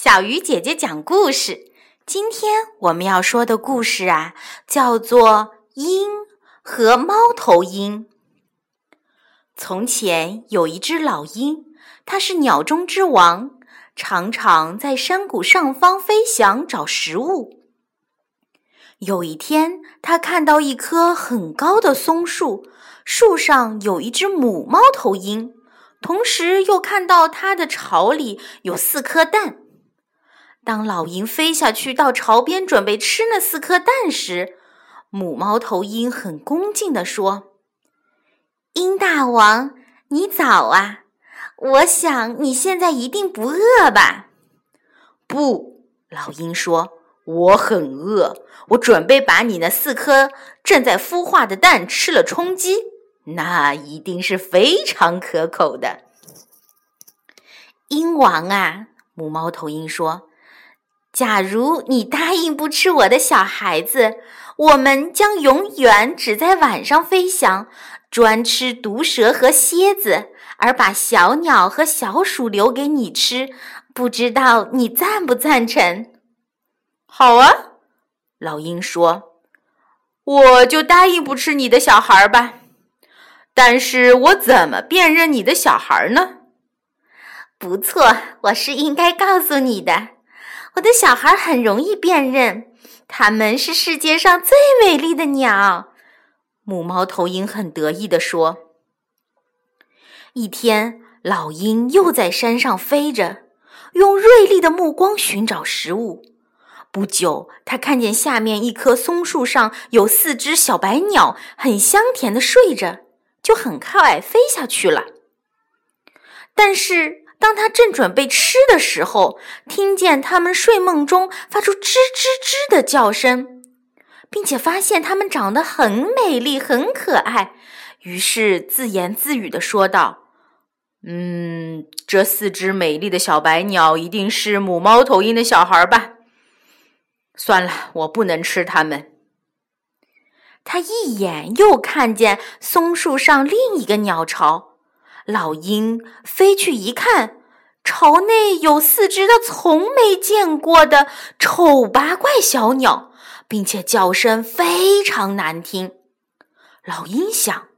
小鱼姐姐讲故事。今天我们要说的故事啊，叫做《鹰和猫头鹰》。从前有一只老鹰，它是鸟中之王，常常在山谷上方飞翔找食物。有一天，它看到一棵很高的松树，树上有一只母猫头鹰。同时又看到它的巢里有四颗蛋。当老鹰飞下去到巢边准备吃那四颗蛋时，母猫头鹰很恭敬地说：“鹰大王，你早啊！我想你现在一定不饿吧？”“不。”老鹰说，“我很饿。我准备把你那四颗正在孵化的蛋吃了充饥。”那一定是非常可口的。鹰王啊，母猫头鹰说：“假如你答应不吃我的小孩子，我们将永远只在晚上飞翔，专吃毒蛇和蝎子，而把小鸟和小鼠留给你吃。不知道你赞不赞成？”“好啊。”老鹰说，“我就答应不吃你的小孩吧。”但是我怎么辨认你的小孩呢？不错，我是应该告诉你的。我的小孩很容易辨认，他们是世界上最美丽的鸟。母猫头鹰很得意地说。一天，老鹰又在山上飞着，用锐利的目光寻找食物。不久，他看见下面一棵松树上有四只小白鸟，很香甜的睡着。就很快飞下去了。但是，当他正准备吃的时候，听见它们睡梦中发出吱吱吱的叫声，并且发现它们长得很美丽、很可爱，于是自言自语的说道：“嗯，这四只美丽的小白鸟一定是母猫头鹰的小孩吧？算了，我不能吃它们。”他一眼又看见松树上另一个鸟巢，老鹰飞去一看，巢内有四只他从没见过的丑八怪小鸟，并且叫声非常难听。老鹰想，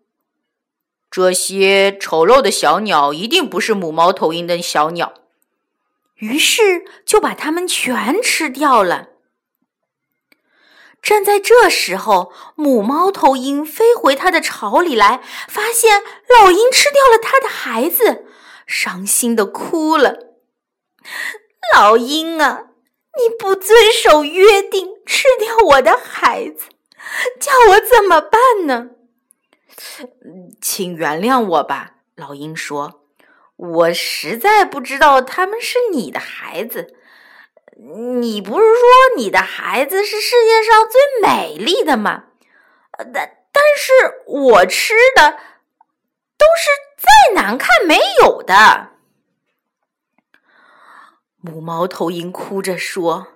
这些丑陋的小鸟一定不是母猫头鹰的小鸟，于是就把它们全吃掉了。正在这时候，母猫头鹰飞回它的巢里来，发现老鹰吃掉了它的孩子，伤心的哭了。老鹰啊，你不遵守约定，吃掉我的孩子，叫我怎么办呢？请原谅我吧，老鹰说，我实在不知道他们是你的孩子。你不是说你的孩子是世界上最美丽的吗？但但是我吃的都是再难看没有的。母猫头鹰哭着说：“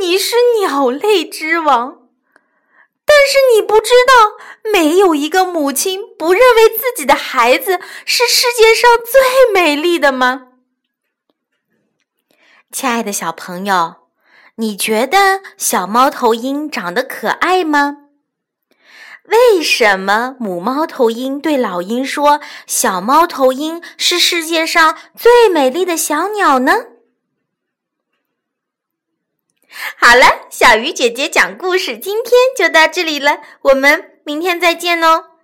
你是鸟类之王，但是你不知道，没有一个母亲不认为自己的孩子是世界上最美丽的吗？”亲爱的小朋友，你觉得小猫头鹰长得可爱吗？为什么母猫头鹰对老鹰说：“小猫头鹰是世界上最美丽的小鸟呢？”好了，小鱼姐姐讲故事，今天就到这里了，我们明天再见哦。